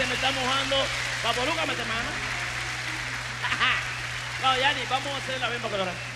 se me está mojando. Paporuca, mete mano. no, vamos a hacer la misma colorada.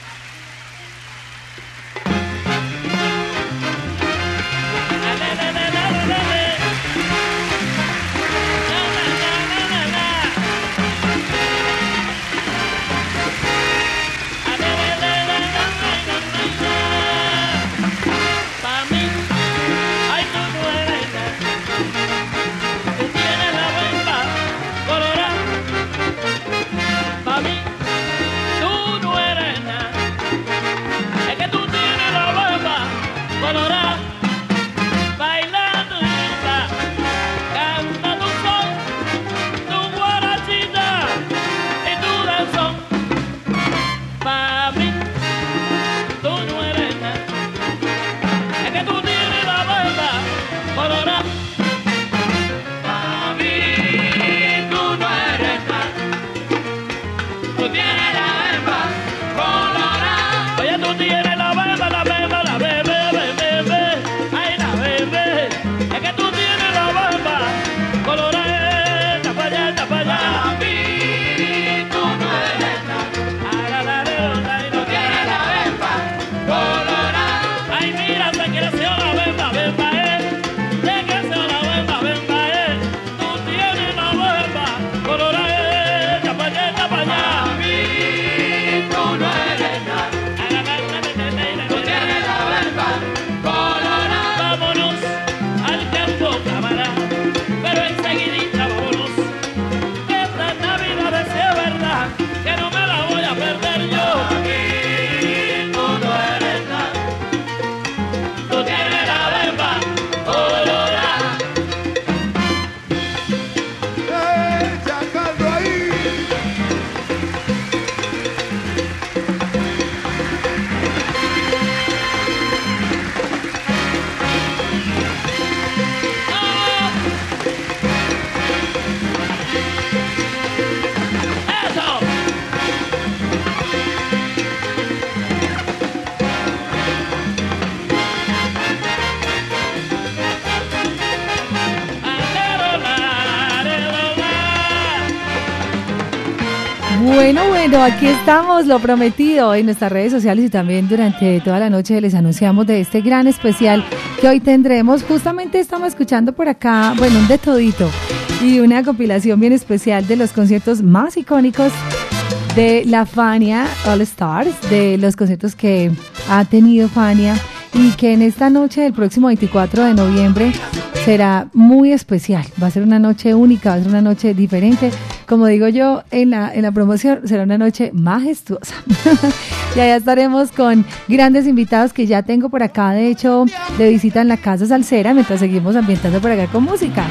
Aquí estamos, lo prometido en nuestras redes sociales y también durante toda la noche les anunciamos de este gran especial que hoy tendremos. Justamente estamos escuchando por acá, bueno, un de todito y una compilación bien especial de los conciertos más icónicos de la Fania All Stars, de los conciertos que ha tenido Fania y que en esta noche del próximo 24 de noviembre será muy especial. Va a ser una noche única, va a ser una noche diferente. Como digo yo en la, en la promoción, será una noche majestuosa. y allá estaremos con grandes invitados que ya tengo por acá, de hecho, de visita en la Casa Salsera, mientras seguimos ambientando por acá con música.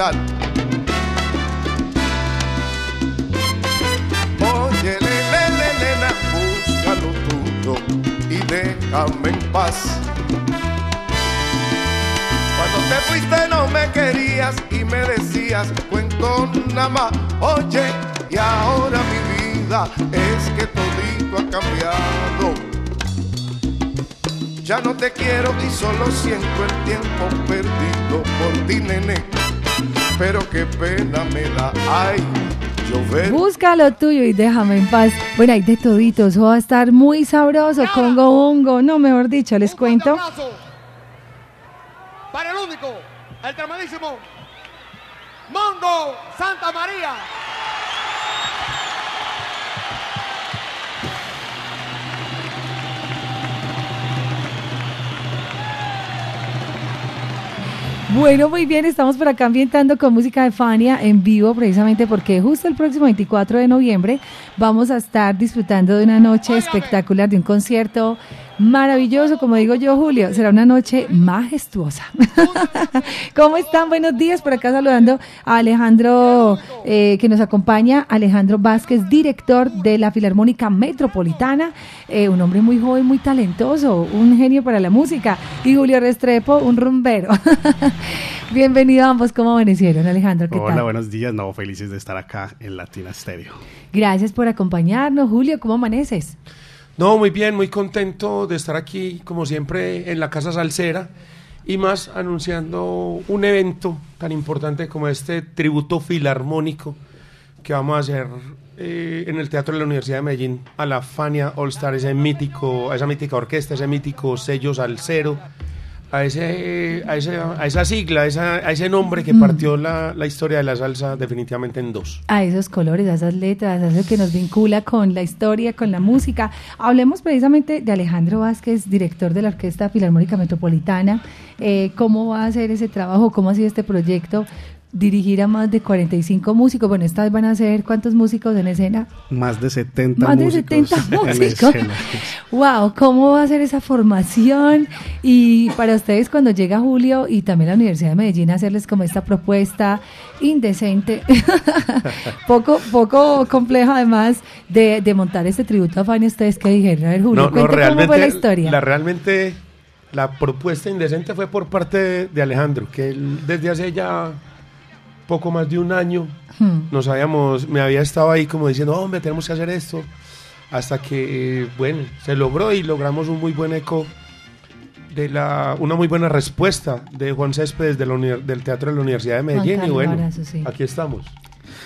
Felicidad. Oye, nena, nena, busca lo tuyo y déjame en paz. Cuando te fuiste no me querías y me decías cuento nada más. Oye, y ahora mi vida es que todito ha cambiado. Ya no te quiero y solo siento el tiempo perdido por ti, nene. Pero qué pena me da, ay, llover. Busca lo tuyo y déjame en paz. Bueno, hay de todito, eso va a estar muy sabroso. Congo Bongo, no, mejor dicho, les Un cuento. Para el único, el tremendísimo Mongo Santa María. Bueno, muy bien, estamos por acá ambientando con música de Fania en vivo, precisamente porque justo el próximo 24 de noviembre vamos a estar disfrutando de una noche espectacular, de un concierto maravilloso, como digo yo, Julio, será una noche majestuosa. ¿Cómo están? Buenos días, por acá saludando a Alejandro, eh, que nos acompaña, Alejandro Vázquez, director de la Filarmónica Metropolitana, eh, un hombre muy joven, muy talentoso, un genio para la música, y Julio Restrepo, un rumbero. Bienvenido a ambos, ¿cómo amanecieron, Alejandro? ¿Qué Hola, tal? buenos días, no, felices de estar acá en Latina Stereo. Gracias por acompañarnos, Julio, ¿cómo amaneces? No, muy bien, muy contento de estar aquí, como siempre, en la Casa Salsera y más anunciando un evento tan importante como este tributo filarmónico que vamos a hacer eh, en el Teatro de la Universidad de Medellín a la Fania All Star, ese mítico, esa mítica orquesta, ese mítico sello salsero, a, ese, a, ese- a esa sigla, a, esa- a ese nombre que partió la, la historia de la salsa definitivamente en dos. a esos colores, a esas letras, a eso que nos vincula con la historia, con la música. Hablemos precisamente de Alejandro Vázquez, director de la Orquesta Filarmónica Metropolitana. Eh, ¿Cómo va a ser ese trabajo? ¿Cómo ha sido este proyecto? Dirigir a más de 45 músicos. Bueno, esta vez van a ser ¿cuántos músicos en escena? Más de 70 Más de músicos 70 en músicos. Wow, ¿cómo va a ser esa formación? Y para ustedes cuando llega Julio y también la Universidad de Medellín hacerles como esta propuesta indecente, poco poco compleja además de, de montar este tributo a Fanny, ustedes qué dijeron, a ver Julio, cuente cómo fue la historia. La, realmente la propuesta indecente fue por parte de, de Alejandro, que él desde hace ya poco más de un año Hmm. nos habíamos, me había estado ahí como diciendo, hombre, tenemos que hacer esto, hasta que, eh, bueno, se logró y logramos un muy buen eco de la, una muy buena respuesta de Juan Céspedes de la del Teatro de la Universidad de Medellín y bueno, Arazo, sí. aquí estamos.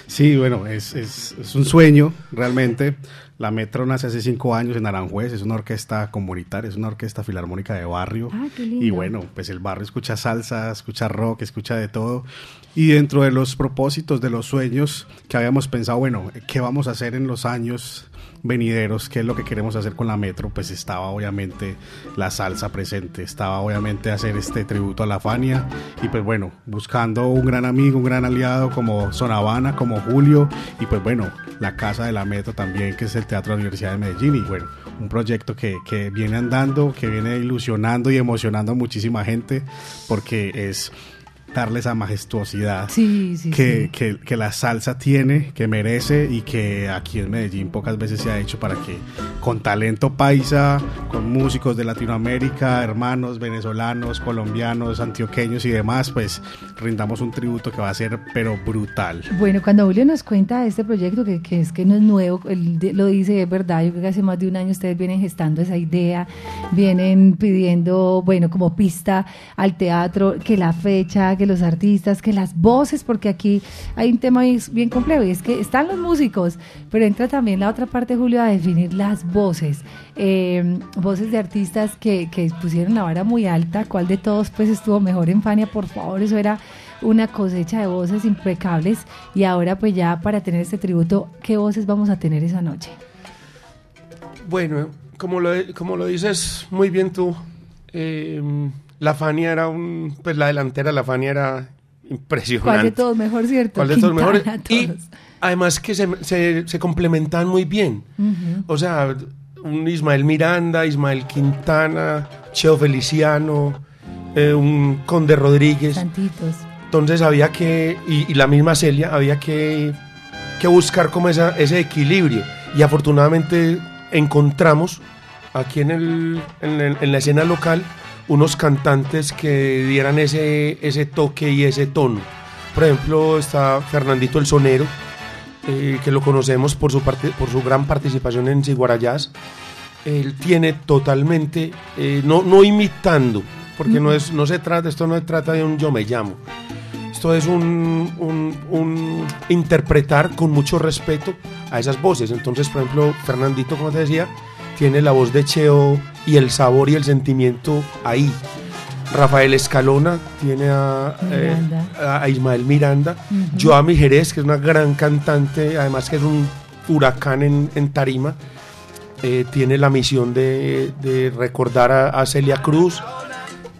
Sí, bueno, es, es, es un sueño realmente. La Metro nace hace cinco años en Aranjuez, es una orquesta comunitaria, es una orquesta filarmónica de barrio. Ah, qué lindo. Y bueno, pues el barrio escucha salsa, escucha rock, escucha de todo. Y dentro de los propósitos, de los sueños que habíamos pensado, bueno, ¿qué vamos a hacer en los años venideros? ¿Qué es lo que queremos hacer con la Metro? Pues estaba obviamente la salsa presente, estaba obviamente hacer este tributo a la Fania. Y pues bueno, buscando un gran amigo, un gran aliado como Son Habana, como Julio. Y pues bueno, la casa de la Metro también, que es el Teatro de la Universidad de Medellín. Y bueno, un proyecto que, que viene andando, que viene ilusionando y emocionando a muchísima gente, porque es darle esa majestuosidad Sí, sí, que, sí. que- que la salsa tiene, que merece y que aquí en Medellín pocas veces se ha hecho para que con talento paisa, con músicos de Latinoamérica, hermanos venezolanos, colombianos, antioqueños y demás, pues rindamos un tributo que va a ser pero brutal. Bueno, cuando Julio nos cuenta de este proyecto, que, que es que no es nuevo, él lo dice, es verdad, yo creo que hace más de un año ustedes vienen gestando esa idea, vienen pidiendo, bueno, como pista al teatro, que la fecha, que los artistas, que las voces, porque aquí hay un tema bien, complejo y es que están los músicos, pero entra también la otra parte, Julio, a definir las voces, Eh, voces de artistas que, que pusieron la vara muy alta, cuál de todos pues estuvo mejor en Fania, por favor, eso era una cosecha de voces impecables y ahora pues ya para tener este tributo, ¿qué voces vamos a tener esa noche? Bueno, como lo, como lo dices muy bien tú, eh, la Fania era un, pues la delantera, la Fania era impresionante. ¿Cuál de todos mejor, cierto? ¿Cuál de todos mejor? Y además que se, se, se complementaban muy bien. O sea, un Ismael Miranda, Ismael Quintana, Cheo Feliciano, eh, un Conde Rodríguez. Santitos. Entonces había que, y, y la misma Celia, había que, que buscar como esa, ese equilibrio. Y afortunadamente encontramos aquí en, el, en, el- en la escena local unos cantantes que dieran ese, ese toque y ese tono. Por ejemplo, está Fernandito el Sonero, eh, que lo conocemos por su, parte, por su gran participación en Siguarayás. Él tiene totalmente, eh, no, no imitando, porque no, es, no se trata, esto no se trata de un yo me llamo. Esto es un, un- un interpretar con mucho respeto a esas voces. Entonces, por ejemplo, Fernandito, como te decía, tiene la voz de Cheo y el sabor y el sentimiento ahí. Rafael Escalona tiene a, eh, a Ismael Miranda. Ujú. Joami Jerez, que es una gran cantante, además que es un huracán en, en tarima. eh, tiene la misión de, de recordar a, a Celia Cruz.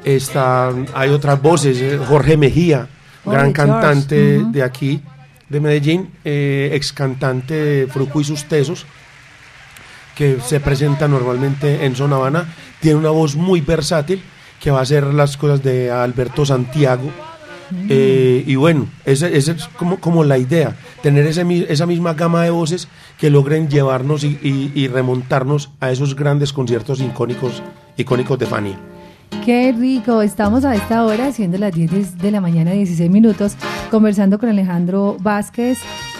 Está, hay otras voces, eh, Jorge Mejía, Oh, gran cantante de aquí, de Medellín, ex cantante de Fruco y sus Tesos. Que se presenta normalmente en Zona Habana. Tiene una voz muy versátil que va a hacer las cosas de Alberto Santiago. Eh, y bueno, esa, esa es como, como la idea, tener ese esa misma gama de voces que logren llevarnos y, y- y remontarnos a esos grandes conciertos icónicos, icónicos de Fania. Qué rico, estamos a esta hora, siendo las 10 de la mañana, 16 minutos, conversando con Alejandro Vázquez,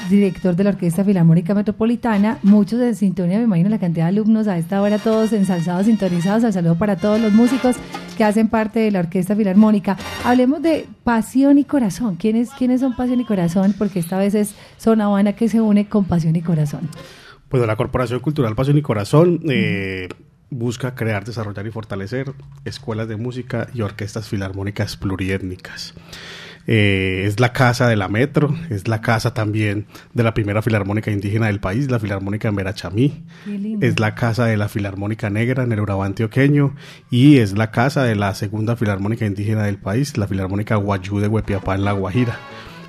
director de la Orquesta Filarmónica Metropolitana. Muchos de sintonía, me imagino la cantidad de alumnos a esta hora, todos ensalzados, sintonizados. Al saludo para todos los músicos que hacen parte de la Orquesta Filarmónica. Hablemos de Pasión y Corazón. ¿Quiénes, ¿Quiénes son Pasión y Corazón? Porque esta vez es Zona Habana que se une con Pasión y Corazón. Pues la Corporación Cultural Pasión y Corazón eh, busca crear, desarrollar y fortalecer escuelas de música y orquestas filarmónicas pluriétnicas. Eh, es la casa de la Metro, es la casa también de la primera filarmónica indígena del país, la Filarmónica en Verachamí. Es la casa de la Filarmónica Negra en el Urabá antioqueño y es la casa de la segunda Filarmónica indígena del país, la Filarmónica Guayú de Huepiapá en La Guajira.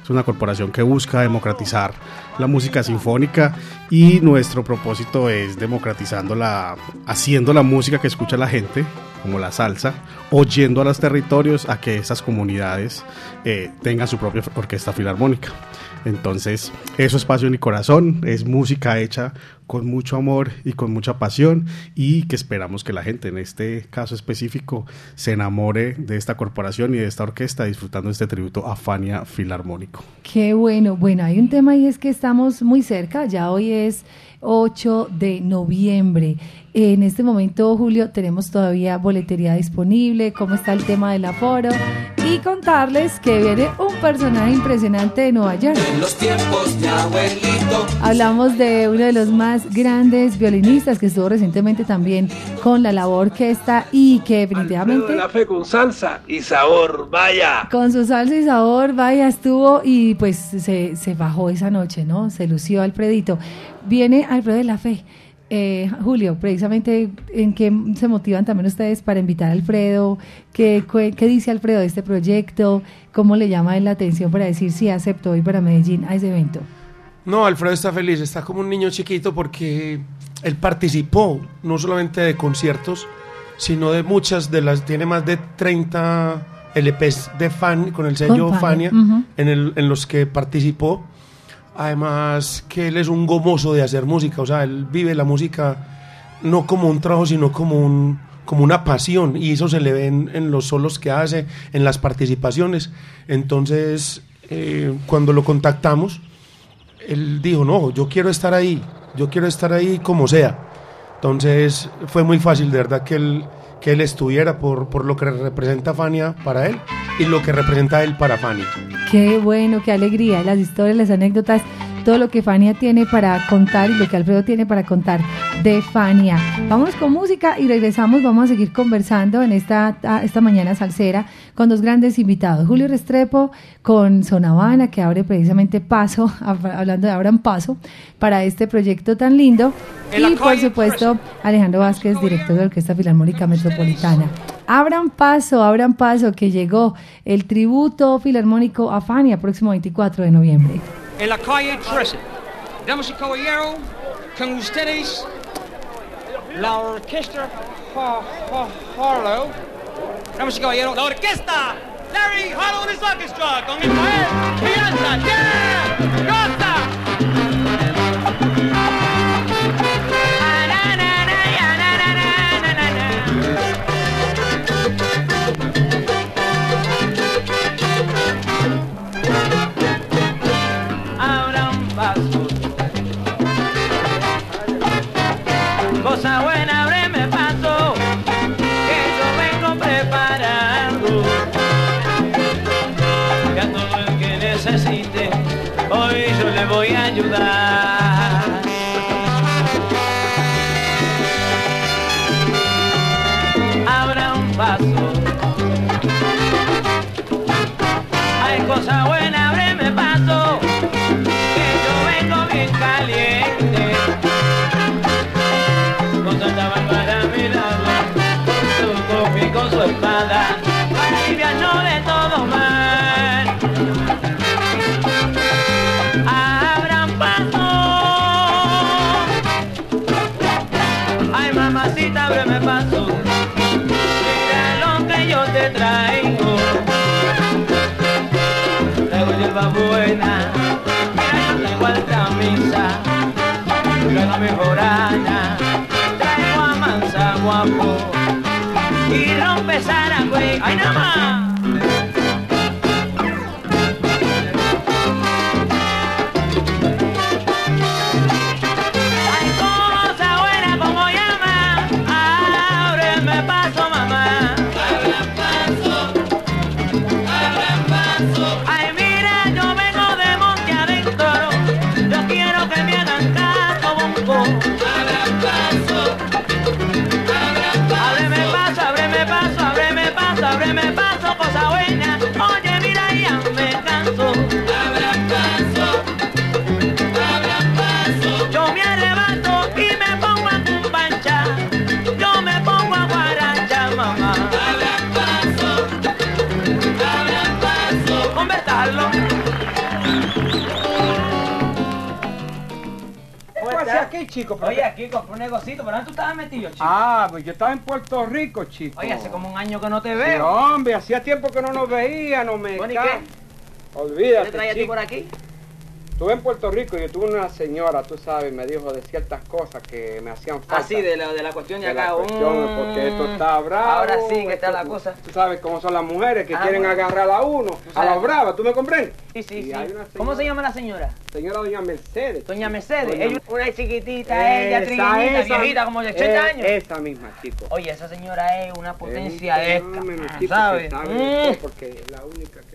Es una corporación que busca democratizar la música sinfónica y nuestro propósito es democratizando la, haciendo la música que escucha la gente, como la salsa, oyendo a los territorios a que esas comunidades eh, tengan su propia orquesta filarmónica. Entonces, eso es pasión y corazón, es música hecha con mucho amor y con mucha pasión y que esperamos que la gente, en este caso específico, se enamore de esta corporación y de esta orquesta disfrutando este tributo a Fania Filarmónico. Qué bueno. Bueno, hay un tema y es que estamos muy cerca. Ya hoy es 8 de noviembre. En este momento, Julio, tenemos todavía boletería disponible. ¿Cómo está el tema del aforo? Y contarles que viene un personaje impresionante de Nueva York. los tiempos de abuelito. Hablamos de uno de los más grandes violinistas que estuvo recientemente también con la labor orquesta y que definitivamente la fe con salsa y sabor, vaya. con su salsa y sabor, vaya, estuvo y pues se, se bajó esa noche, ¿no? Se lució Alfredito. Viene Alfredo de la Fe. Eh, Julio, precisamente, ¿en qué se motivan también ustedes para invitar a Alfredo? ¿Qué, qué, qué dice Alfredo de este proyecto? ¿Cómo le llama la atención para decir si aceptó ir para Medellín a ese evento? No, Alfredo está feliz, está como un niño chiquito porque él participó no solamente de conciertos, sino de muchas de las, tiene más de 30 LPs de fan con el sello Con Fania, Fania, ujú. en, el- en los que participó. Además que él es un gomoso de hacer música, o sea, él vive la música no como un trabajo, sino como, un, como una pasión, y eso se le ve en, los solos que hace, en las participaciones. Entonces, eh, cuando lo contactamos, él dijo, no, yo quiero estar ahí, yo quiero estar ahí como sea. Entonces fue muy fácil, de verdad, que él, que él estuviera por, por lo que representa Fania para él y lo que representa él para Fania. Qué bueno, qué alegría, las historias, las anécdotas, todo lo que Fania tiene para contar y lo que Alfredo tiene para contar de Fania. Vamos con música y regresamos, vamos a seguir conversando en esta, esta mañana salsera con dos grandes invitados. Julio Restrepo con Sonavana, que abre precisamente paso, hab- hablando de abran paso, para este proyecto tan lindo. Y por supuesto, Alejandro Vázquez, director de la Orquesta Filarmónica Metropolitana. Abran paso, abran paso, que llegó el tributo filarmónico a Fania próximo 24 de noviembre. en la calle 13. Damas y caballeros, con ustedes la orquesta Ha- Ha- Harlow. Damas y caballeros, la orquesta Larry his orchestra con Ismael Fianza. ¡Yeah! ¡Goza! dopada, aliviano de todo mal. Abran paso. Ay, mamacita, breve paso. Mira lo que yo te traigo. Traigo hierba buena, mira, yo traigo alta misa, traigo mejorana, traigo a mansa guapo y rompe Saragüey. ¡Ay, nada más! Chico? Oye, aquí compré un negocito, ¿pero dónde tú estabas metido, chico? Ah, pues yo estaba en Puerto Rico, chico. Oye, hace como un año que no te Sí, veo. hombre, hacía tiempo que no nos veíamos, me Bueno, ¿y qué? ¿Qué Olvídate, te traía a ti chico. por aquí? Estuve en Puerto Rico y yo tuve una señora, tú sabes, me dijo de ciertas cosas que me hacían falta. Así, de la, de la cuestión de de acá. la cuestión, Mm. porque esto está bravo. Ahora sí que está esto- la cosa. Tú sabes cómo son las mujeres que Ah, quieren bueno. agarrar a uno, a sabes. la brava, ¿tú me comprendes? Sí, sí, Y sí. hay una ¿Cómo señora- se llama la señora? Señora Doña Mercedes. Doña Mercedes. Doña Ella, una chiquitita, ella, Esa, trigueñita, esa. viejita, como de 80 Eh, años. Esa misma, chico. Oye, esa señora es una potencia esta, ¿sabes? sabe Mm. porque es la única que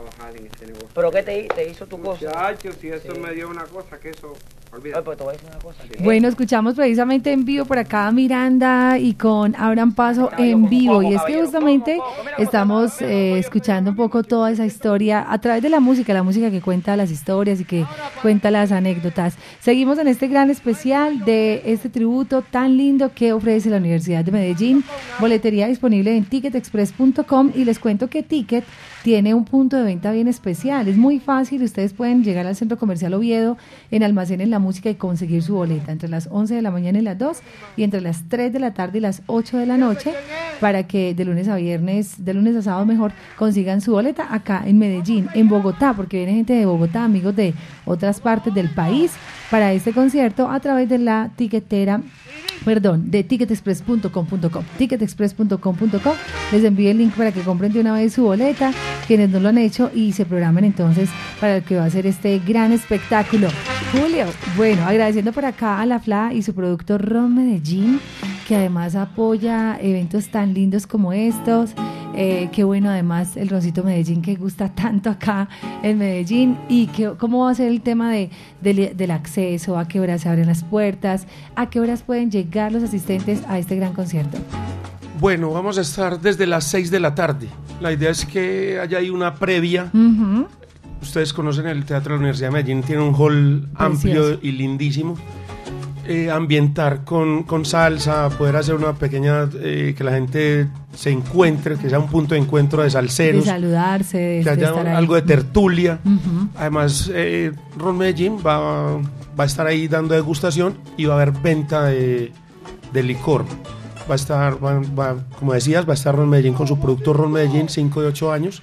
trabajar en este negocio. ¿Pero qué te, te hizo tu cosa? Muchachos, si eso Sí. me dio una cosa que eso, Pues. Bueno, escuchamos precisamente en vivo por acá a Miranda y con Abraham Paso en vivo. Y es que justamente estamos eh, escuchando un poco toda esa historia a través de la música, la música que cuenta las historias y que cuenta las anécdotas. Seguimos en este gran especial de este tributo tan lindo que ofrece la Universidad de Medellín. Boletería disponible en ticketexpress.com y les cuento que Ticket tiene un punto de venta bien especial. Es muy fácil, ustedes pueden llegar al Centro Comercial Oviedo en Almacenes la Música y conseguir su boleta entre las 11 de la mañana y las 2 y entre las 3 de la tarde y las 8 de la noche para que de lunes a viernes, de lunes a sábado mejor, consigan su boleta acá en Medellín, en Bogotá, porque viene gente de Bogotá, amigos de otras partes del país para este concierto a través de la tiquetera perdón, de ticketexpress.com.com. Ticketexpress.com.com. Les envío el link para que compren de una vez su boleta, quienes no lo han hecho y se programen entonces para el que va a ser este gran espectáculo. Julio, bueno, agradeciendo por acá a la FLA y su producto Ron Medellín, que además apoya eventos tan lindos como estos. Eh, qué bueno además el Roncito Medellín que gusta tanto acá en Medellín y que, cómo va a ser el tema de, del- del acceso, a qué horas se abren las puertas, a qué horas pueden llegar los asistentes a este gran concierto. Bueno, vamos a estar desde las 6 de la tarde. La idea es que haya ahí una previa. Ustedes conocen el Teatro de la Universidad de Medellín, tiene un hall amplio y lindísimo. Eh, ambientar con, con salsa, poder hacer una pequeña, eh, que la gente se encuentre, que sea un punto de encuentro de De salseros, saludarse, de, que de haya ahí. algo de tertulia. Además, eh, Ron Medellín va, va a estar ahí dando degustación y va a haber venta de, de licor. Va a estar, va- va- como decías, va a estar Ron Medellín con su producto Ron Medellín, 5 de 8 años.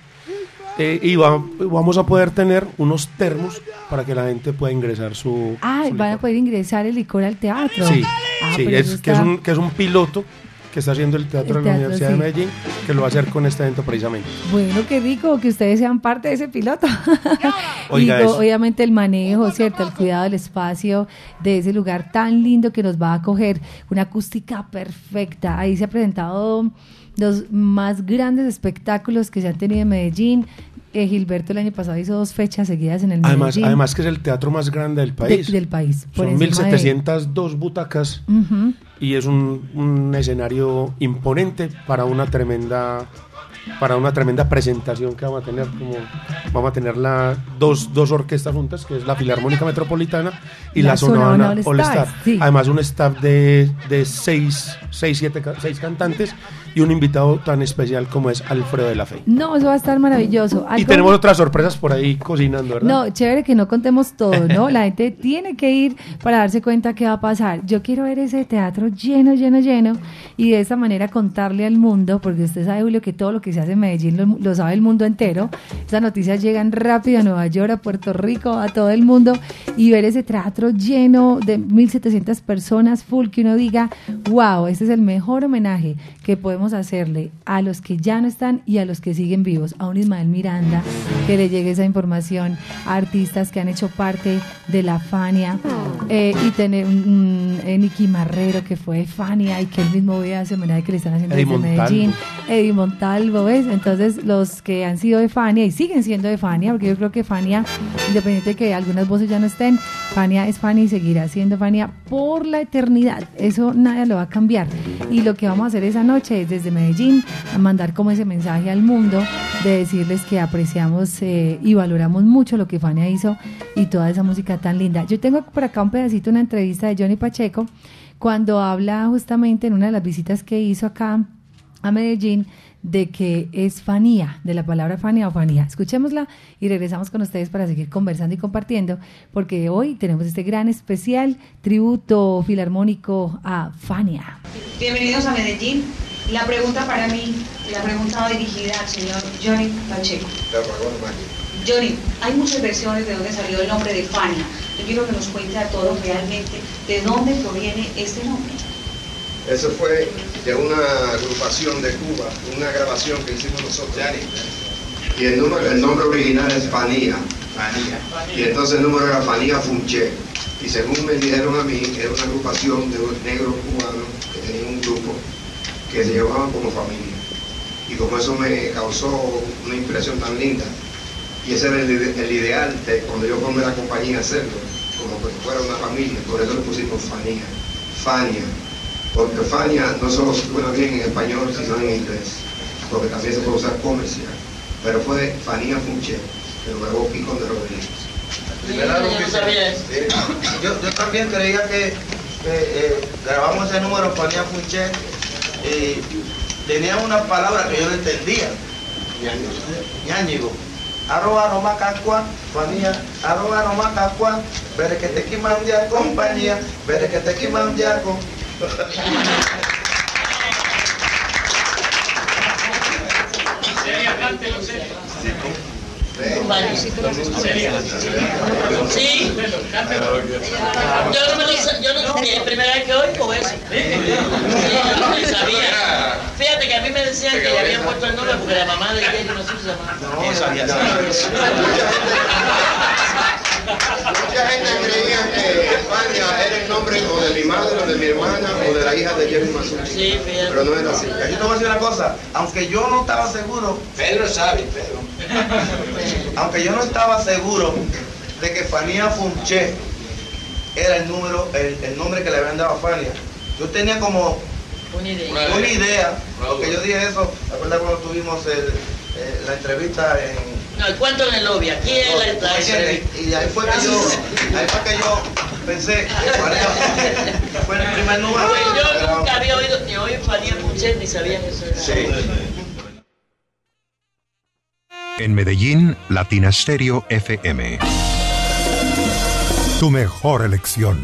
Eh, y va- vamos a poder tener unos termos para que la gente pueda ingresar su. Ah, su van a poder ingresar el licor al teatro. Sí, Ah, sí, pero es, que, es un, que es un piloto que está haciendo el Teatro El de la Universidad sí. de Medellín, que lo va a hacer con este evento precisamente. Bueno, qué rico que ustedes sean parte de ese piloto. Oiga, y eso. obviamente el manejo, ¿cierto? El cuidado del espacio de ese lugar tan lindo que nos va a acoger. Una acústica perfecta. Ahí se ha presentado los más grandes espectáculos que se han tenido en Medellín. Eh, Gilberto el año pasado hizo dos fechas seguidas en el Además, Medellín. además que es el teatro más grande del de- país. del país. Son encima de- 1.702 butacas y es un, un escenario imponente para una tremenda para una tremenda presentación que vamos a tener como vamos a tener la, dos, dos orquestas juntas que es la Filarmónica Metropolitana y La la, Sonora All Star sí. además un staff de, de seis, seis, siete, seis cantantes y un invitado tan especial como es Alfredo de la Fe. No, eso va a estar maravilloso. Y tenemos otras sorpresas por ahí cocinando, ¿verdad? No, chévere que no contemos todo, ¿no? La gente tiene que ir para darse cuenta qué va a pasar. Yo quiero ver ese teatro lleno, lleno, lleno y de esa manera contarle al mundo, porque usted sabe, Julio, que todo lo que se hace en Medellín lo, lo sabe el mundo entero. Esas noticias llegan rápido a Nueva York, a Puerto Rico, a todo el mundo y ver ese teatro lleno de 1.700 personas full, que uno diga, wow, este es el mejor homenaje que podemos hacerle a los que ya no están y a los que siguen vivos, a un Ismael Miranda, que le llegue esa información a artistas que han hecho parte de la Fania eh, y tener un, un Nicky Marrero que fue de Fania y que él mismo ve ese homenaje que le están haciendo Eddie desde Montalvo. Medellín, Eddie Montalvo, ¿ves? Entonces los que han sido de Fania y siguen siendo de Fania, porque yo creo que Fania, independiente de que algunas voces ya no estén, Fania es Fania y seguirá siendo Fania por la eternidad. Eso nada lo va a cambiar. Y lo que vamos a hacer esa noche es desde Medellín a mandar como ese mensaje al mundo de decirles que apreciamos eh, y valoramos mucho lo que Fania hizo y toda esa música tan linda. Yo tengo por acá un pedacito, una entrevista de Johnny Pacheco, cuando habla justamente en una de las visitas que hizo acá a Medellín de que es fanía, de la palabra fanía o fanía. Escuchémosla y regresamos con ustedes para seguir conversando y compartiendo, porque hoy tenemos este gran especial tributo filarmónico a Fania. Bienvenidos a Medellín. La pregunta para mí, la pregunta va dirigida al señor Johnny Pacheco. Johnny, hay muchas versiones de dónde salió el nombre de Fania. Yo quiero que nos cuente a todos realmente de dónde proviene este nombre. Eso fue de una agrupación de Cuba, una grabación que hicimos nosotros. Y el, número, el nombre original es Fanía. Y entonces el número era Fanía Funché. Y según me dijeron a mí, era una agrupación de negros cubanos que tenían un grupo que se llevaban como familia. Y como eso me causó una impresión tan linda, y ese era el, ide- el ideal de cuando yo formé la compañía hacerlo, como que fuera una familia, por eso le pusimos Fanía, Fania, porque Fania no solo suena bien en español, sino en inglés, porque también se puede usar comercial, pero fue Fanía Funché, que lo grabó Pico de Rodríguez. Yo, yo también creía que, eh, grabamos ese número Fanía Funché y tenía una palabra que yo no entendía. Ñáñigo. Arroba no macacua, Fanía, arroba no macacua, veré que te quiman ya compañía, veré que te quiman ya con. Sí. Yo no me lo yo no, es primera vez que oigo eso. Sí, yo no sabía. Fíjate que a mí me decían que le habían puesto el nombre porque la mamá de ella no sé si se llamaba. Mucha gente creía que Fania era el nombre o de mi madre, o de mi hermana, o de la hija de Jerry Masucci. Pero no era así. Yo te voy a decir una cosa, aunque yo no estaba seguro, Pedro sabe, Pedro. aunque yo no estaba seguro de que Fania Funché era el número, el, el nombre que le habían dado a Fania, yo tenía como Una idea. una idea, porque yo dije eso, ¿te acuerdas cuando tuvimos el, eh, la entrevista en No, el cuento en el lobby. Aquí es la, la. Y ahí fue que yo, ahí fue que yo pensé que Fania Funché fue el primer número. Yo nunca había oído ni oído Fanía Puchet ni sabía que eso era. Sí. En Medellín, Latina Stereo FM. Tu mejor elección.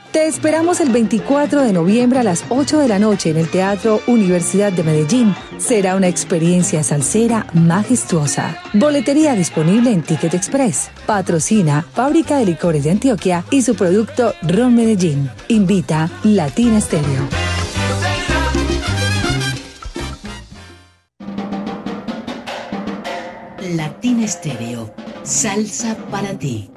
Te esperamos el 24 de noviembre a las 8 de la noche en el Teatro Universidad de Medellín. Será una experiencia salsera majestuosa. Boletería disponible en Ticket Express. Patrocina Fábrica de Licores de Antioquia y su producto Ron Medellín. Invita Latina Stereo. Latina Estéreo. Salsa para ti.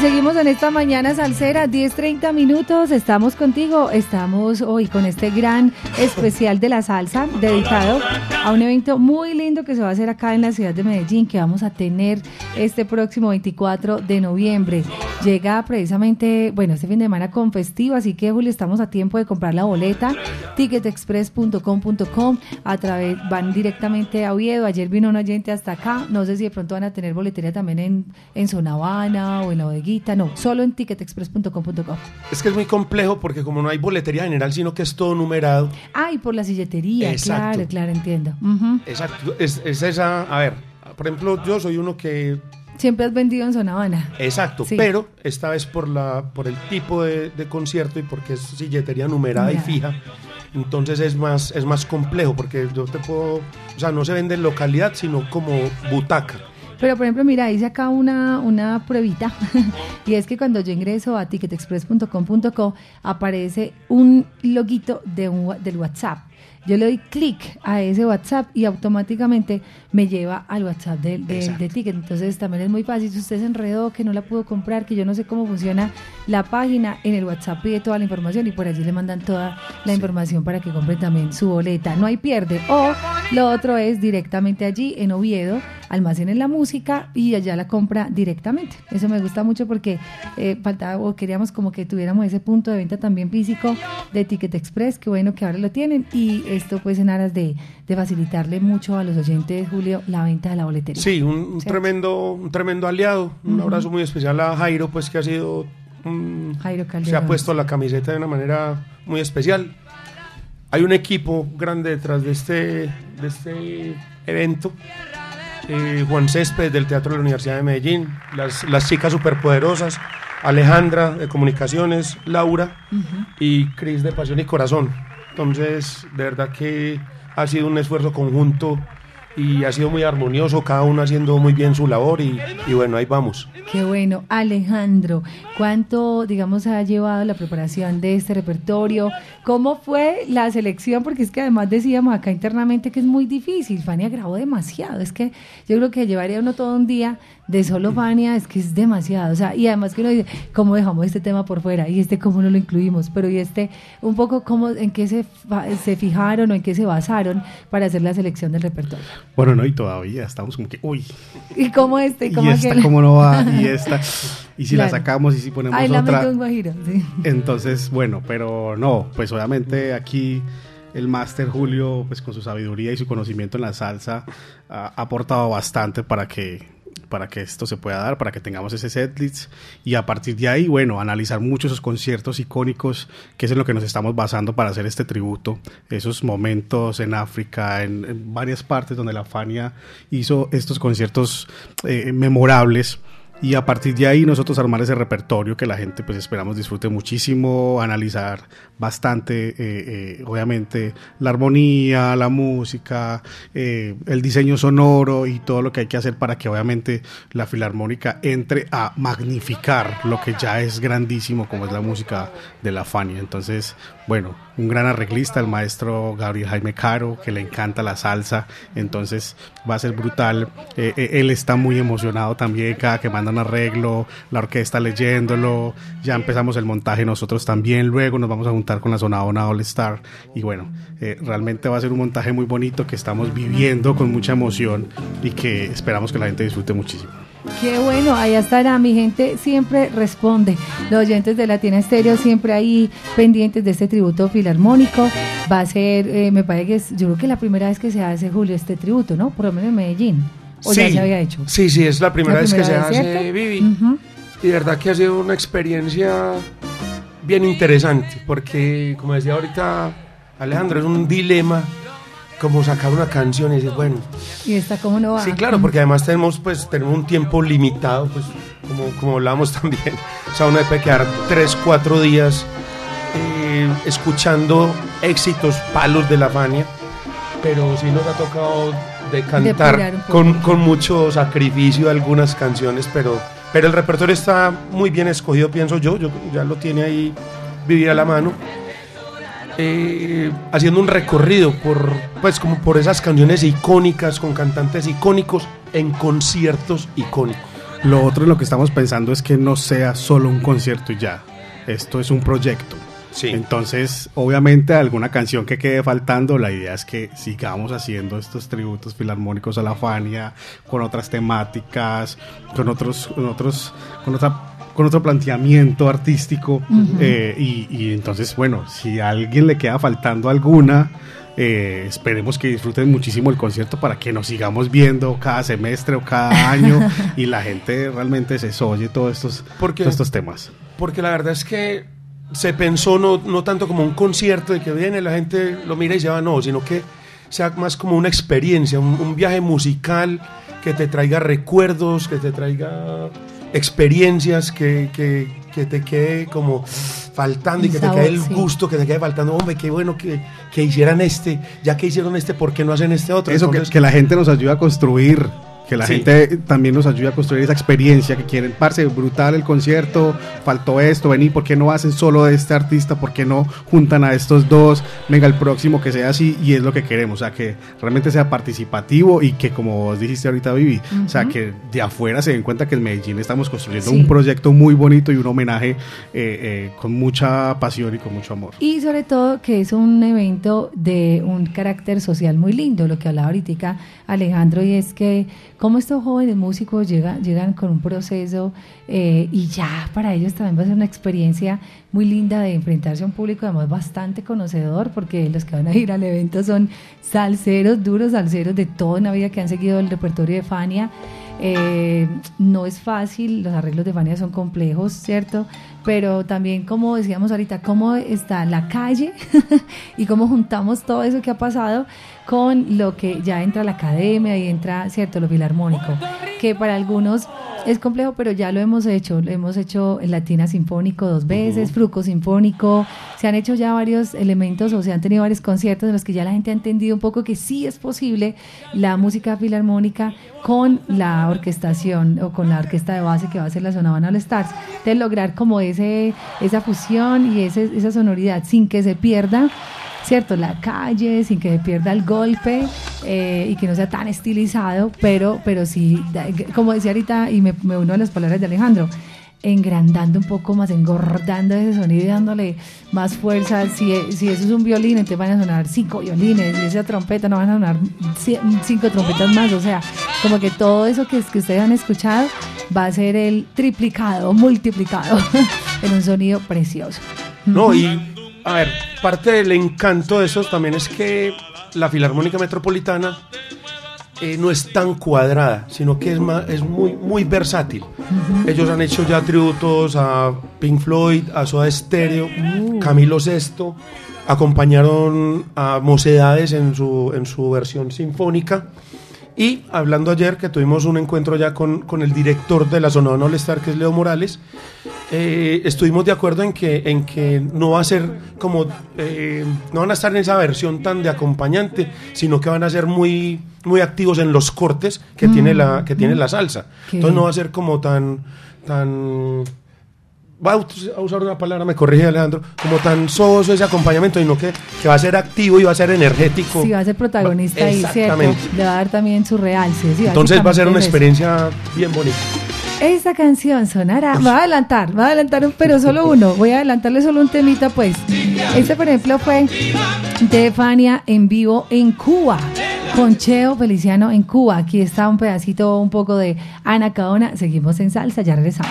Seguimos en esta mañana salsera, 10.30 minutos, estamos contigo, estamos hoy con este gran especial de la salsa dedicado a un evento muy lindo que se va a hacer acá en la ciudad de Medellín, que vamos a tener este próximo 24 de noviembre. Llega precisamente, bueno, este fin de semana con festivo, así que Julio, estamos a tiempo de comprar la boleta, ticketexpress.com.com, a través, van directamente a Oviedo, ayer vino un oyente hasta acá, no sé si de pronto van a tener boletería también en, en Zona Habana o en la bodeguita, no, solo en ticketexpress.com.co. Es que es muy complejo porque como no hay boletería general, sino que es todo numerado. Ah, y por la silletería, Exacto. claro, claro, entiendo. Exacto. Es, es esa, a ver, por ejemplo, yo soy uno que Siempre has vendido en Zona Habana. Exacto, Sí. pero esta vez por la por el tipo de, de concierto y porque es silletería numerada y fija, entonces es más es más complejo porque yo te puedo, o sea, no se vende en localidad, sino como butaca. Pero por ejemplo, mira, hice acá una, una pruebita y es que cuando yo ingreso a ticketexpress.com.co aparece un loguito de un, del WhatsApp. Yo le doy clic a ese WhatsApp y automáticamente me lleva al WhatsApp de, de Ticket. Entonces también es muy fácil. Si usted se enredó, que no la pudo comprar, que yo no sé cómo funciona la página, en el WhatsApp pide toda la información y por allí le mandan toda la información para que compre también su boleta. No hay pierde. O lo otro es directamente allí en Oviedo, almacenen la música y allá la compra directamente. Eso me gusta mucho porque eh, faltaba o queríamos como que tuviéramos ese punto de venta también físico de Ticket Express, que bueno que ahora lo tienen y esto pues en aras de, de facilitarle mucho a los oyentes, Julio, la venta de la boletería. Sí, un, un tremendo un tremendo aliado. Un abrazo muy especial a Jairo, pues que ha sido un- Jairo se Calderón. ha puesto la camiseta de una manera muy especial. Hay un equipo grande detrás de este, de este evento. Eh, Juan Césped del Teatro de la Universidad de Medellín, las, las chicas superpoderosas, Alejandra de Comunicaciones, Laura y Cris de Pasión y Corazón. Entonces, de verdad que ha sido un esfuerzo conjunto y ha sido muy armonioso, cada uno haciendo muy bien su labor y, bueno, ahí vamos. Qué bueno, Alejandro, ¿cuánto, digamos, ha llevado la preparación de este repertorio? ¿Cómo fue la selección? Porque es que además decíamos acá internamente que es muy difícil. Fania grabó demasiado. Es que yo creo que llevaría uno todo un día de solo Fania, es que es demasiado. O sea, y además que uno dice, ¿cómo dejamos este tema por fuera? Y este, ¿cómo no lo incluimos? Pero y este, un poco, ¿cómo, en qué se, se fijaron o en qué se basaron para hacer la selección del repertorio? Bueno, no, y todavía estamos como que, uy, ¿Y cómo este? ¿Y y cómo esta aquel? cómo no va, y esta, y si la sacamos y si ponemos Ay, otra. guajiro, sí. Entonces, bueno, pero no, pues obviamente aquí el máster Julio, pues con su sabiduría y su conocimiento en la salsa, ha aportado bastante para que para que esto se pueda dar, para que tengamos ese setlist. Y a partir de ahí, bueno, analizar muchos esos conciertos icónicos, que es en lo que nos estamos basando para hacer este tributo, esos momentos en África, en, varias partes donde la Fania hizo estos conciertos eh, memorables y a partir de ahí nosotros armar ese repertorio que la gente pues esperamos disfrute muchísimo, analizar bastante, eh, eh, obviamente, la armonía, la música, eh, el diseño sonoro y todo lo que hay que hacer para que obviamente la filarmónica entre a magnificar lo que ya es grandísimo como es la música de la Fania. Entonces, bueno, un gran arreglista, el maestro Gabriel Jaime Caro, que le encanta la salsa, entonces va a ser brutal. Eh, eh, él está muy emocionado también cada que manda un arreglo, la orquesta leyéndolo, ya empezamos el montaje nosotros también, luego nos vamos a juntar con la zona Ona All Star y bueno, eh, realmente va a ser un montaje muy bonito que estamos viviendo con mucha emoción y que esperamos que la gente disfrute muchísimo. Qué bueno, ahí estará, mi gente siempre responde. Los oyentes de Latina Estéreo siempre ahí pendientes de este tributo filarmónico. Va a ser, eh, me parece que es, yo creo que la primera vez que se hace, Julio, este tributo, ¿no? Por lo menos en Medellín. O ya Sí, se había hecho. Sí, sí, es la primera La vez que se hace. Vivi. Y de verdad que ha sido una experiencia bien interesante, porque como decía ahorita Alejandro, es un dilema como sacar una canción y decir, bueno, Y esta, ¿cómo no va? sí, claro, porque además tenemos pues tenemos un tiempo limitado, pues como, como hablábamos también, o sea, uno puede quedar tres, cuatro días eh, escuchando éxitos, palos de la Fania, pero sí nos ha tocado de cantar poco. con, con mucho sacrificio algunas canciones, pero, pero el repertorio está muy bien escogido, pienso yo, yo ya lo tiene ahí vivir a la mano. Eh, haciendo un recorrido por pues como por esas canciones icónicas con cantantes icónicos en conciertos icónicos. Lo otro en lo que estamos pensando es que no sea solo un concierto y ya. Esto es un proyecto. Entonces, obviamente, alguna canción que quede faltando, la idea es que sigamos haciendo estos tributos filarmónicos a la Fania, con otras temáticas, con otros, con otros, con otra con otro planteamiento artístico eh, y, y, entonces bueno si a alguien le queda faltando alguna eh, esperemos que disfruten muchísimo el concierto para que nos sigamos viendo cada semestre o cada año y la gente realmente se oye todos estos, todos estos temas. Porque la verdad es que se pensó no, no tanto como un concierto de que viene, la gente lo mira y se va, no, sino que sea más como una experiencia, un, un viaje musical que te traiga recuerdos, que te traiga experiencias que, que, que, te quede como faltando y que te quede el gusto, que te quede faltando, hombre, qué bueno que, que, hicieran este, ya que hicieron este, ¿por qué no hacen este otro? Eso, que, que la gente nos ayuda a construir que la gente también nos ayude a construir esa experiencia que quieren. Parce, brutal el concierto, faltó esto, vení, ¿por qué no hacen solo de este artista? ¿Por qué no juntan a estos dos? Venga, el próximo que sea así y es lo que queremos, o sea, que realmente sea participativo y que como vos dijiste ahorita, Vivi, o sea, que de afuera se den cuenta que en Medellín estamos construyendo un proyecto muy bonito y un homenaje eh, eh, con mucha pasión y con mucho amor. Y sobre todo que es un evento de un carácter social muy lindo, lo que hablaba ahorita Alejandro, y es que cómo estos jóvenes músicos llegan, llegan con un proceso eh, y ya para ellos también va a ser una experiencia muy linda de enfrentarse a un público además bastante conocedor, porque los que van a ir al evento son salseros, duros salseros de toda una vida que han seguido el repertorio de Fania. Eh, no es fácil, los arreglos de Fania son complejos, ¿cierto? Pero también, como decíamos ahorita, cómo está la calle y cómo juntamos todo eso que ha pasado con lo que ya entra la academia y entra, ¿cierto?, lo filarmónico, que para algunos es complejo, pero ya lo hemos hecho. Lo hemos hecho en Latina Sinfónico dos veces, Fruco Sinfónico. Se han hecho ya varios elementos o se han tenido varios conciertos en los que ya la gente ha entendido un poco que sí es posible la música filarmónica con la orquestación o con la orquesta de base que va a ser la Zona All Stars. De lograr como esa fusión y esa sonoridad sin que se pierda ¿cierto? La calle, sin que pierda el golpe eh, y que no sea tan estilizado, pero, pero sí, como decía ahorita, y me, uno a las palabras de Alejandro, engrandando un poco más, engordando ese sonido y dándole más fuerza. Si, si eso es un violín, entonces van a sonar cinco violines, y esa trompeta no van a sonar cinco trompetas más. O sea, como que todo eso que, que ustedes han escuchado va a ser el triplicado, multiplicado en un sonido precioso. No, y a ver, parte del encanto de esos también es que la Filarmónica Metropolitana eh, no es tan cuadrada, sino que es, es muy, muy versátil. Ellos han hecho ya tributos a Pink Floyd, a Soda Stereo, uh. Camilo Sesto, acompañaron a Mocedades en su, en su versión sinfónica. Y hablando ayer que tuvimos un encuentro ya con, con el director de la zona All Star, que es Leo Morales, eh, estuvimos de acuerdo en que, en que no va a ser como, eh, no van a estar en esa versión tan de acompañante, sino que van a ser muy, muy activos en los cortes que, tiene, la, que tiene la salsa. Entonces no va a ser como tan, tan va a usar una palabra, me corrige Alejandro, como tan soso ese acompañamiento, sino que, que va a ser activo y va a ser energético. Sí, va a ser protagonista ahí, ¿cierto? Le va a dar también su realce. Entonces va a ser una experiencia bien bonita. Esta canción sonará, va a adelantar, va a adelantar, pero solo uno, voy a adelantarle solo un temita pues. Este por ejemplo fue de Fania en vivo en Cuba, con Cheo Feliciano en Cuba. Aquí está un pedacito un poco de Ana Caona, seguimos en salsa, ya regresamos.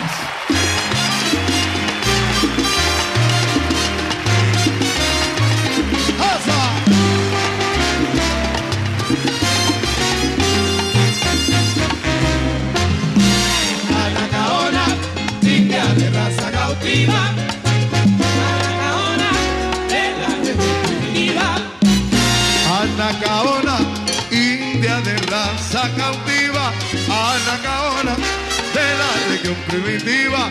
Primitiva,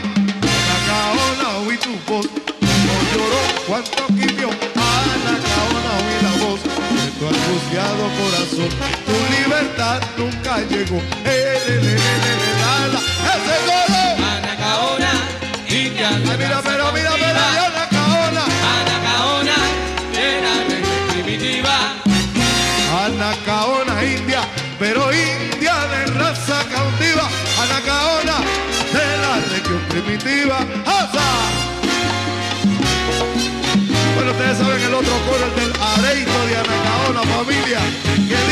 Anacaona, oí tu voz, no lloró cuánto quimió, Anacaona, oí la voz de tu angustiado corazón, tu libertad nunca llegó, eh, le, le, le, la, la, ese coro, Anacaona, india de Ay, goles del Areito de Anacaona, familia. Que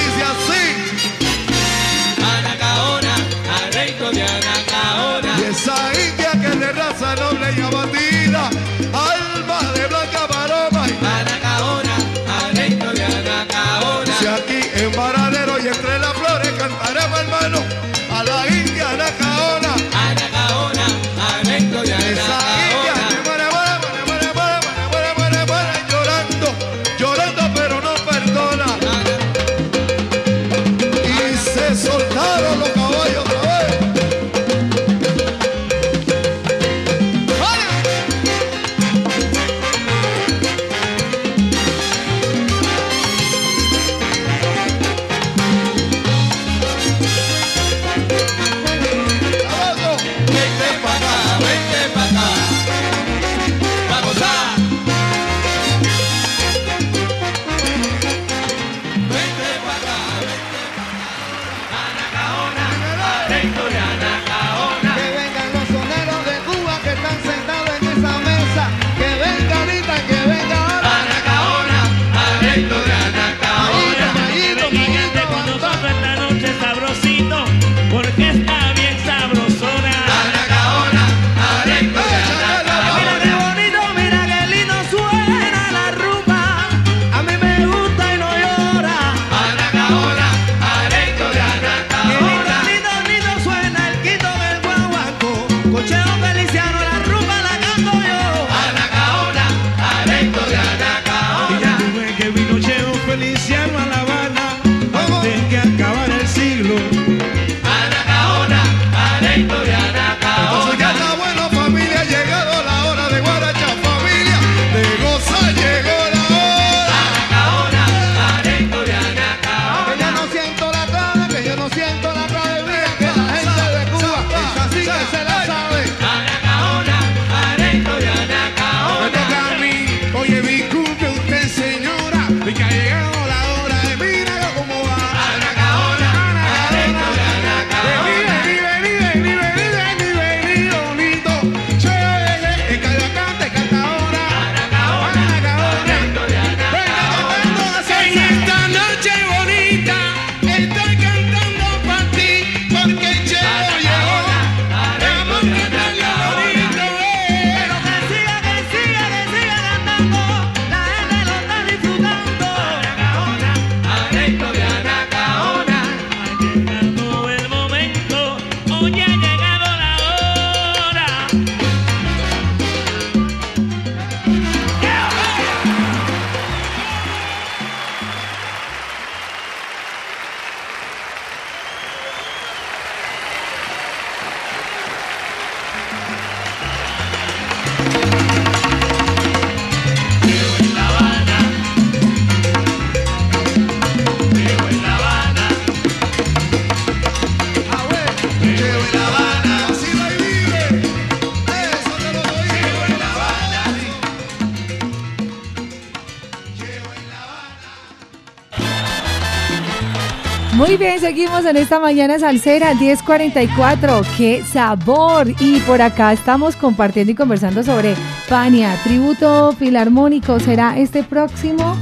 seguimos en esta mañana salsera 1044. ¡Qué sabor! Y por acá estamos compartiendo y conversando sobre Fania. Tributo filarmónico será este próximo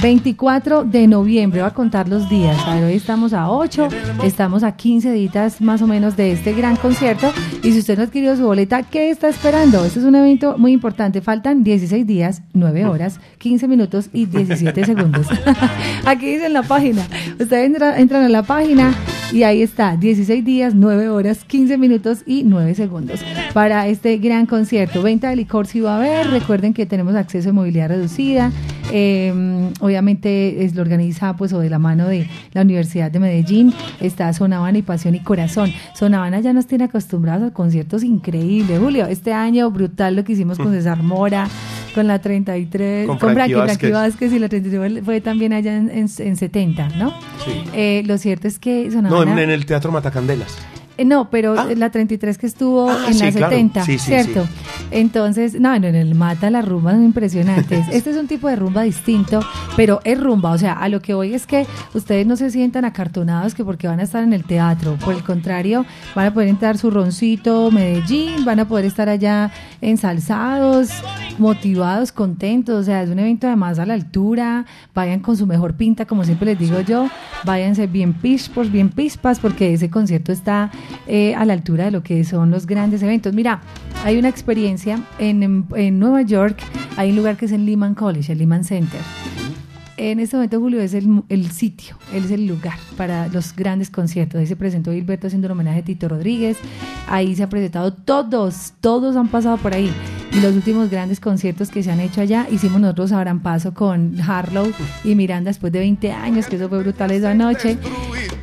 24 de noviembre. Voy a contar los días. A ver, hoy estamos a 8, estamos a 15 días más o menos de este gran concierto. Y si usted no adquirió su boleta, ¿qué está esperando? Este es un evento muy importante. Faltan 16 días, 9 horas, 15 minutos y 17 segundos. Aquí dice en la página. Ustedes entra- entran a la página y ahí está, 16 días, 9 horas, 15 minutos y 9 segundos para este gran concierto. Venta de licor si va a haber. Recuerden que tenemos acceso a movilidad reducida. Eh, obviamente es lo organiza pues o de la mano de la Universidad de Medellín. Está Zona Habana y Pasión y Corazón. Zona Habana ya nos tiene acostumbrados a conciertos increíbles. Julio, este año brutal lo que hicimos con César Mora. Con la 33, Con con, Frankie Frankie, Frankie Vázquez. Vázquez y la 33 fue también allá en, en, en 70, ¿no? Sí. Eh, lo cierto es que Zona No, en, en el Teatro Matacandelas. Eh, no, pero la 33 que estuvo Ah, en sí, la claro. 70, Sí, sí, ¿cierto? Entonces, no, no, en el Mata las rumbas son impresionantes. Este es un tipo de rumba distinto, pero es rumba. O sea, a lo que voy es que ustedes no se sientan acartonados que porque van a estar en el teatro. Por el contrario, van a poder entrar su roncito Medellín, van a poder estar allá ensalzados, motivados, contentos. O sea, es un evento además a la altura. Vayan con su mejor pinta, como siempre les digo yo. Váyanse bien pispos, bien pispas, porque ese concierto está eh, a la altura de lo que son los grandes eventos. Mira, hay una experiencia en, en- en Nueva York, hay un lugar que es el Lehman College, el Lehman Center. En este momento, Julio, es el, el sitio, él es el lugar para los grandes conciertos. Ahí se presentó Gilberto haciendo un homenaje a Tito Rodríguez. Ahí se ha presentado todos, todos han pasado por ahí. Y los últimos grandes conciertos que se han hecho allá, hicimos nosotros Paso con Harlow y Miranda después de 20 años, que eso fue brutal esa noche.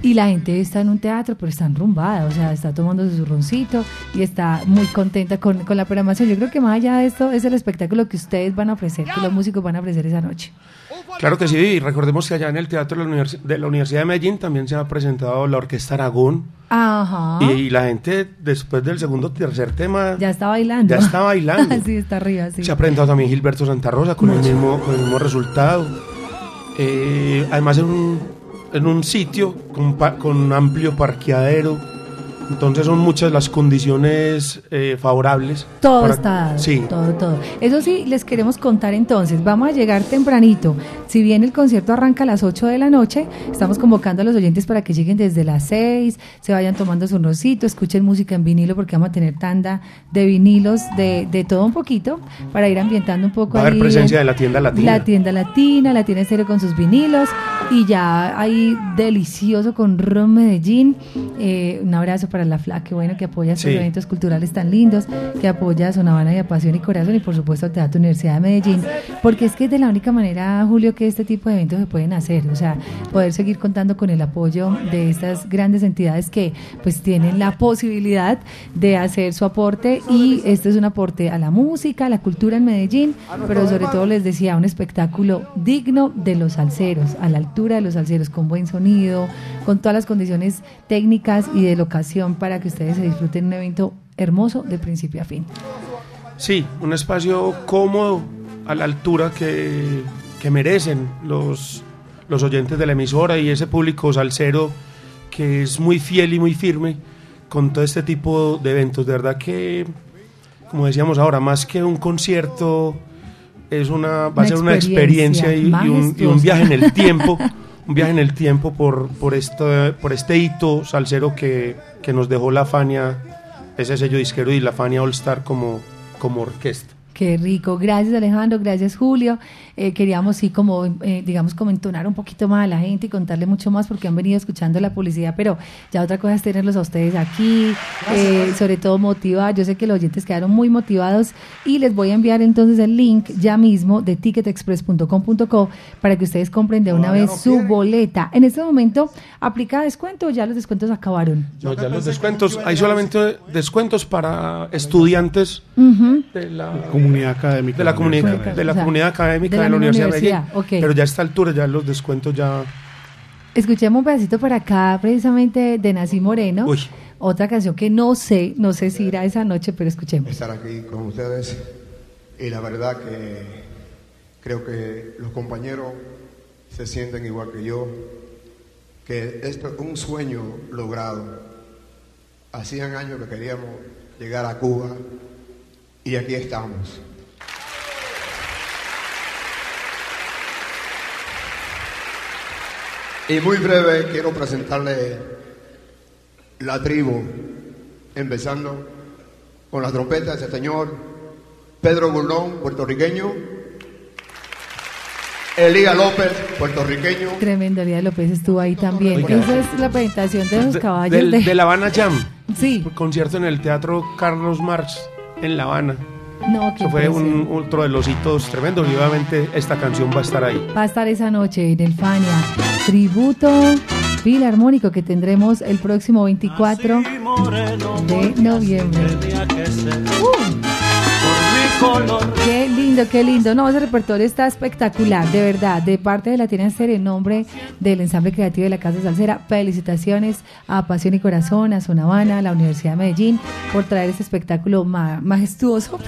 Y la gente está en un teatro, pero está enrumbada, o sea, está tomando su roncito y está muy contenta con, con la programación. Yo creo que más allá de esto es el espectáculo que ustedes van a ofrecer, que los músicos van a ofrecer esa noche. Claro que sí, y recordemos que allá en el Teatro de la, Univers- de la Universidad de Medellín también se ha presentado la Orquesta Aragón. Ajá. Y la gente, después del segundo tercer tema, Ya está bailando. Ya está bailando. sí, está arriba, sí. se ha presentado también Gilberto Santa Rosa con el mismo, con el mismo resultado. Eh, además, en un, en un sitio con, con un amplio parqueadero. Entonces, son muchas las condiciones eh, favorables. Todo para- está dado, Sí. todo, todo. Eso sí, les queremos contar entonces, vamos a llegar tempranito. Si bien el concierto arranca a las 8 de la noche, estamos convocando a los oyentes para que lleguen desde las 6, se vayan tomando su rosito, escuchen música en vinilo porque vamos a tener tanda de vinilos de, de todo un poquito para ir ambientando un poco Va a haber presencia en- de la tienda latina. La tienda latina, la tienda estéreo con sus vinilos y ya ahí delicioso con Ron Medellín. Eh, un abrazo para la FLA, que bueno que apoya estos Sí. eventos culturales tan lindos, que apoya a Sonavana y a Pasión y Corazón y por supuesto al Teatro Universidad de Medellín, porque es que es de la única manera, Julio, que este tipo de eventos se pueden hacer, o sea, poder seguir contando con el apoyo de estas grandes entidades que pues tienen la posibilidad de hacer su aporte y este es un aporte a la música, a la cultura en Medellín, pero sobre todo les decía, un espectáculo digno de los salseros, a la altura de los salseros, con buen sonido, con todas las condiciones técnicas y de locación para que ustedes se disfruten un evento hermoso de principio a fin. Sí, un espacio cómodo a la altura que, que merecen los, los oyentes de la emisora y ese público salsero que es muy fiel y muy firme con todo este tipo de eventos. De verdad que, como decíamos ahora, más que un concierto, es una, va a ser una experiencia y, y un, y un viaje en el tiempo. Un viaje en el tiempo por, por, este, por este hito salsero que, que nos dejó la Fania, ese sello disquero y la Fania All Star como, como orquesta. Qué rico. Gracias Alejandro, gracias Julio. Eh, queríamos sí como, eh, digamos, como entonar un poquito más a la gente y contarle mucho más porque han venido escuchando la publicidad, pero ya otra cosa es tenerlos a ustedes aquí, eh, sobre todo motivar. Yo sé que los oyentes quedaron muy motivados y les voy a enviar entonces el link ya mismo de ticketexpress.com.co para que ustedes compren de una vez su boleta. En este momento, ¿aplica descuento o ya los descuentos acabaron? No, ya los descuentos, hay solamente descuentos para estudiantes de la Comunidad académica. de la, comuni- Universidad de la comunidad académica de la Universidad de Medellín. Pero ya a esta altura ya los descuentos ya Escuchemos un pedacito por acá, precisamente de Nací Moreno. Uy. Otra canción que no sé, no sé si irá esa noche, pero escuchemos. estar aquí con ustedes y la verdad que creo que los compañeros se sienten igual que yo, que esto es un sueño logrado. Hacían años que queríamos llegar a Cuba y aquí estamos. Y muy breve quiero presentarle la tribu, empezando con la trompeta de ese señor Pedro Gulón, puertorriqueño, Elías López, puertorriqueño, Tremendo, Elías López estuvo ahí también. Oiga. Esa es la presentación de los de, caballos del- de... de La Habana Jam. Sí. Concierto en el Teatro Carlos Marx en La Habana. No, qué Eso fue un, otro de los hitos tremendos y obviamente esta canción va a estar ahí. Va a estar esa noche en el Fania. Tributo filarmónico que tendremos el próximo 24 de noviembre. Uh. Qué lindo, qué lindo. No, ese repertorio está espectacular, de verdad. De parte de Latina Estéreo, en nombre del ensamble creativo de la Casa Salsera, felicitaciones a Pasión y Corazón, a Zona Habana, a la Universidad de Medellín, por traer este espectáculo ma- majestuoso.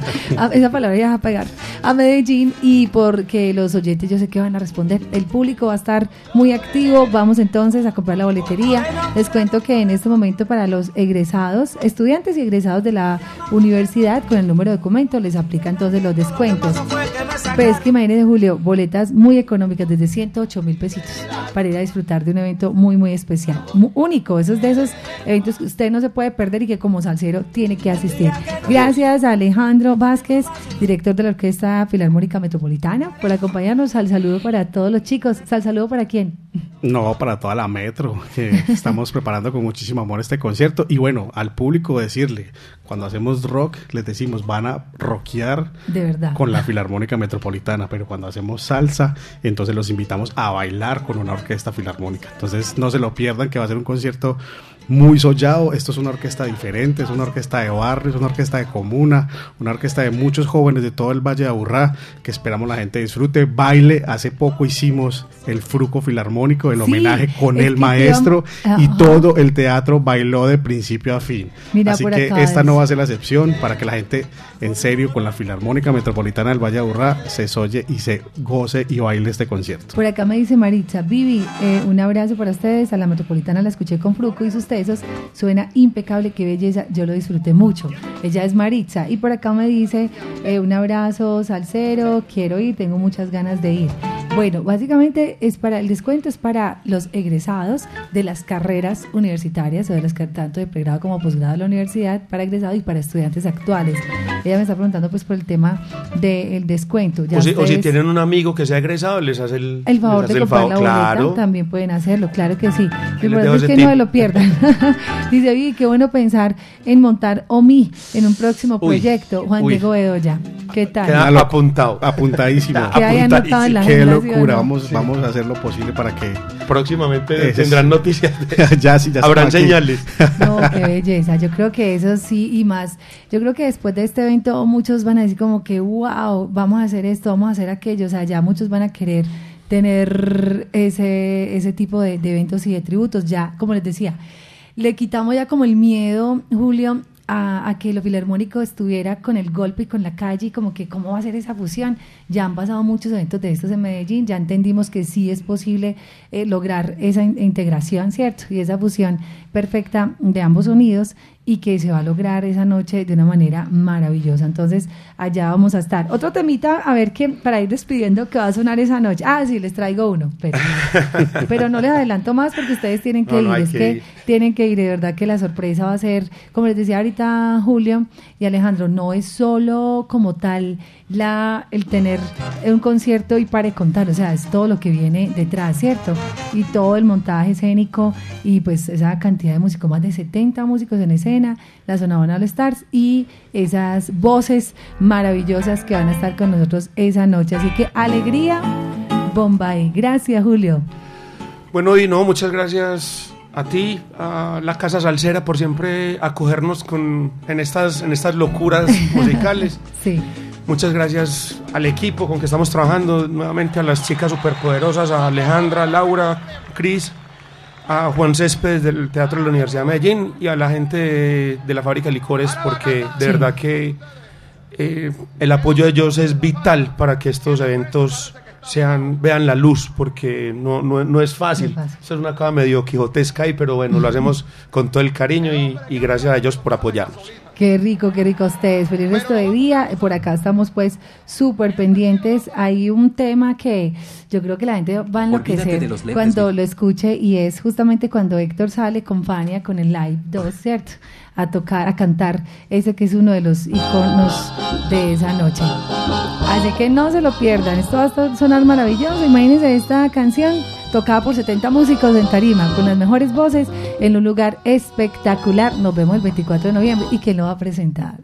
Esa palabra ya va a pegar. A Medellín y porque los oyentes yo sé que van a responder. El público va a estar muy activo. Vamos entonces a comprar la boletería. Les cuento que en este momento para los egresados, estudiantes y egresados de la universidad con el número de documento les aplica entonces los descuentos. Pues es que imagínense, Julio, boletas muy económicas, desde 108 mil pesitos, para ir a disfrutar de un evento muy, muy especial, único. Esos de esos eventos que usted no se puede perder y que como salsero tiene que asistir. Gracias a Alejandro Vázquez, director de la Orquesta Filarmónica Metropolitana, por acompañarnos. Al saludo para todos los chicos. Sal saludo para quién? No, para toda la metro, que estamos preparando con muchísimo amor este concierto. Y bueno, al público decirle, cuando hacemos rock, les decimos, van a rockear De verdad. con la Filarmónica Metropolitana, pero cuando hacemos salsa, entonces los invitamos a bailar con una orquesta filarmónica. Entonces no se lo pierdan, que va a ser un concierto muy sollado. Esto es una orquesta diferente, es una orquesta de barrio, es una orquesta de comuna, una orquesta de muchos jóvenes de todo el Valle de Aburrá, que esperamos la gente disfrute. Baile, hace poco hicimos el Fruco Filarmónico, el Sí, homenaje con el maestro, y todo el teatro bailó de principio a fin. Mira, Así que acá esta es- no va a ser la excepción para que la gente, en serio, con la Filarmónica Metropolitana del Valle de Aburrá, se soye y se goce y baile este concierto. Por acá me dice Maritza, Vivi, eh, un abrazo para ustedes. A la Metropolitana la escuché con Fruco y sus Suena impecable, qué belleza. Yo lo disfruté mucho. Ella es Maritza. Y por acá me dice, eh, un abrazo, salsero, quiero ir, tengo muchas ganas de ir. Bueno, básicamente es para el descuento es para los egresados de las carreras universitarias o de las que tanto de pregrado como posgrado de la universidad para egresados y para estudiantes actuales. Ella me está preguntando pues por el tema del descuento. Ya O si, o si ustedes- tienen un amigo que sea egresado, les hace el, el favor hace de el comprar favor, la boleta claro. también pueden hacerlo, claro que sí. Lo importante es que tip. no se lo pierdan. Dice, oye, qué bueno pensar en montar OMI en un próximo Uy, proyecto. Juan uy. Diego Bedoya, ¿qué tal? Queda apuntado. Apuntadísimo. Queda ahí anotado en la agenda, ¿sí o locura. no? Vamos, vamos a hacer lo posible para que. Próximamente tendrán noticias. de- ya, sí, ya Habrán señales. No, qué belleza. Yo creo que eso sí y más. Yo creo que después de este evento muchos van a decir como que, wow, vamos a hacer esto, vamos a hacer aquello. O sea, ya muchos van a querer tener ese, ese tipo de, de eventos y de tributos. Ya, como les decía, le quitamos ya como el miedo, Julio, a, a que lo filarmónico estuviera con el golpe y con la calle y como que cómo va a ser esa fusión. Ya han pasado muchos eventos de estos en Medellín, ya entendimos que sí es posible eh, lograr esa in- integración, ¿cierto? Y esa fusión perfecta de ambos sonidos y que se va a lograr esa noche de una manera maravillosa. Entonces, allá vamos a estar. Otro temita, a ver qué, para ir despidiendo, que va a sonar esa noche. Ah, sí, les traigo uno, pero, pero no les adelanto más porque ustedes tienen que No, ir. es que que ir. tienen que ir, de verdad que la sorpresa va a ser, como les decía ahorita Julio y Alejandro, no es solo como tal la el tener un concierto y pare contar, o sea, es todo lo que viene detrás, ¿cierto? Y todo el montaje escénico y pues esa cantidad de músicos, más de 70 músicos en escena, la zona All Stars y esas voces maravillosas que van a estar con nosotros esa noche. Así que alegría, Bombay. Gracias, Julio. Bueno, y no, muchas gracias a ti, a la Casa Salsera, por siempre acogernos con, en, estas, en estas locuras musicales. Sí. Muchas gracias al equipo con que estamos trabajando, nuevamente a las chicas superpoderosas, a Alejandra, Laura, Cris, a Juan Céspedes del Teatro de la Universidad de Medellín y a la gente de, de la fábrica de licores, porque de Sí. verdad que eh, el apoyo de ellos es vital para que estos eventos sean, vean la luz, porque no, no, no es fácil. No es fácil. Es una cosa medio quijotesca, y, pero bueno, lo hacemos con todo el cariño y, y gracias a ellos por apoyarnos. Qué rico, qué rico ustedes. Feliz resto de día. Por acá estamos pues súper pendientes. Hay un tema que yo creo que la gente va a enloquecer lentes, cuando lo escuche y es justamente cuando Héctor sale con Fania con el Live 2, ¿cierto? A tocar, a cantar ese que es uno de los iconos de esa noche. Así que no se lo pierdan. Esto va a sonar maravilloso. Imagínense esta canción tocada por 70 músicos en tarima con las mejores voces en un lugar espectacular. Nos vemos el 24 de noviembre y que lo va a presentar.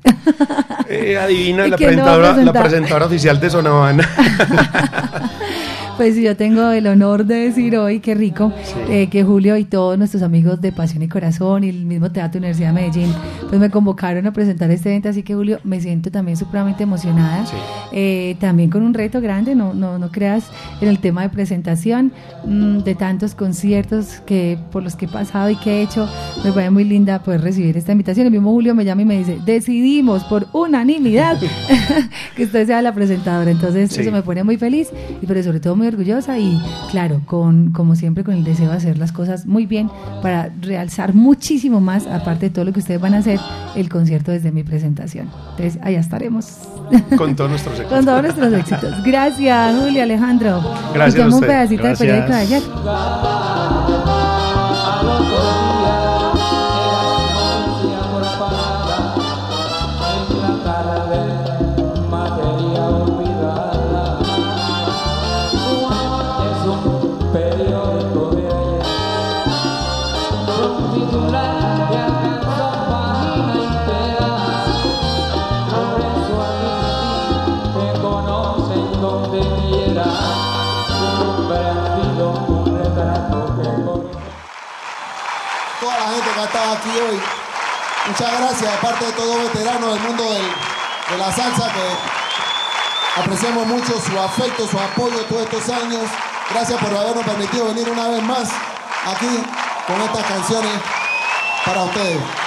Eh, adivina, ¿Y la quién presentadora, la presentadora oficial de Sonavana. Pues yo tengo el honor de decir hoy, qué rico, eh, que Julio y todos nuestros amigos de Pasión y Corazón y el mismo Teatro Universidad de Medellín, pues me convocaron a presentar este evento, así que Julio, me siento también supremamente emocionada, eh, también con un reto grande, no, no, no creas, en el tema de presentación, mm, de tantos conciertos que por los que he pasado y que he hecho, me parece muy linda poder recibir esta invitación. El mismo Julio me llama y me dice, decidimos por unanimidad que usted sea la presentadora, entonces Sí. eso me pone muy feliz y pero sobre todo muy orgullosa y claro, con como siempre con el deseo de hacer las cosas muy bien para realzar muchísimo más, aparte de todo lo que ustedes van a hacer, el concierto desde mi presentación. Entonces, allá estaremos. Con todos nuestros éxitos. Con todos nuestros éxitos. Gracias, Julio Alejandro. Gracias a Escuchemos un pedacito Gracias. periódico de ayer. Aquí hoy. Muchas gracias, aparte de todos veteranos del mundo de la salsa que apreciamos mucho su afecto, su apoyo todos estos años. Gracias por habernos permitido venir una vez más aquí con estas canciones para ustedes.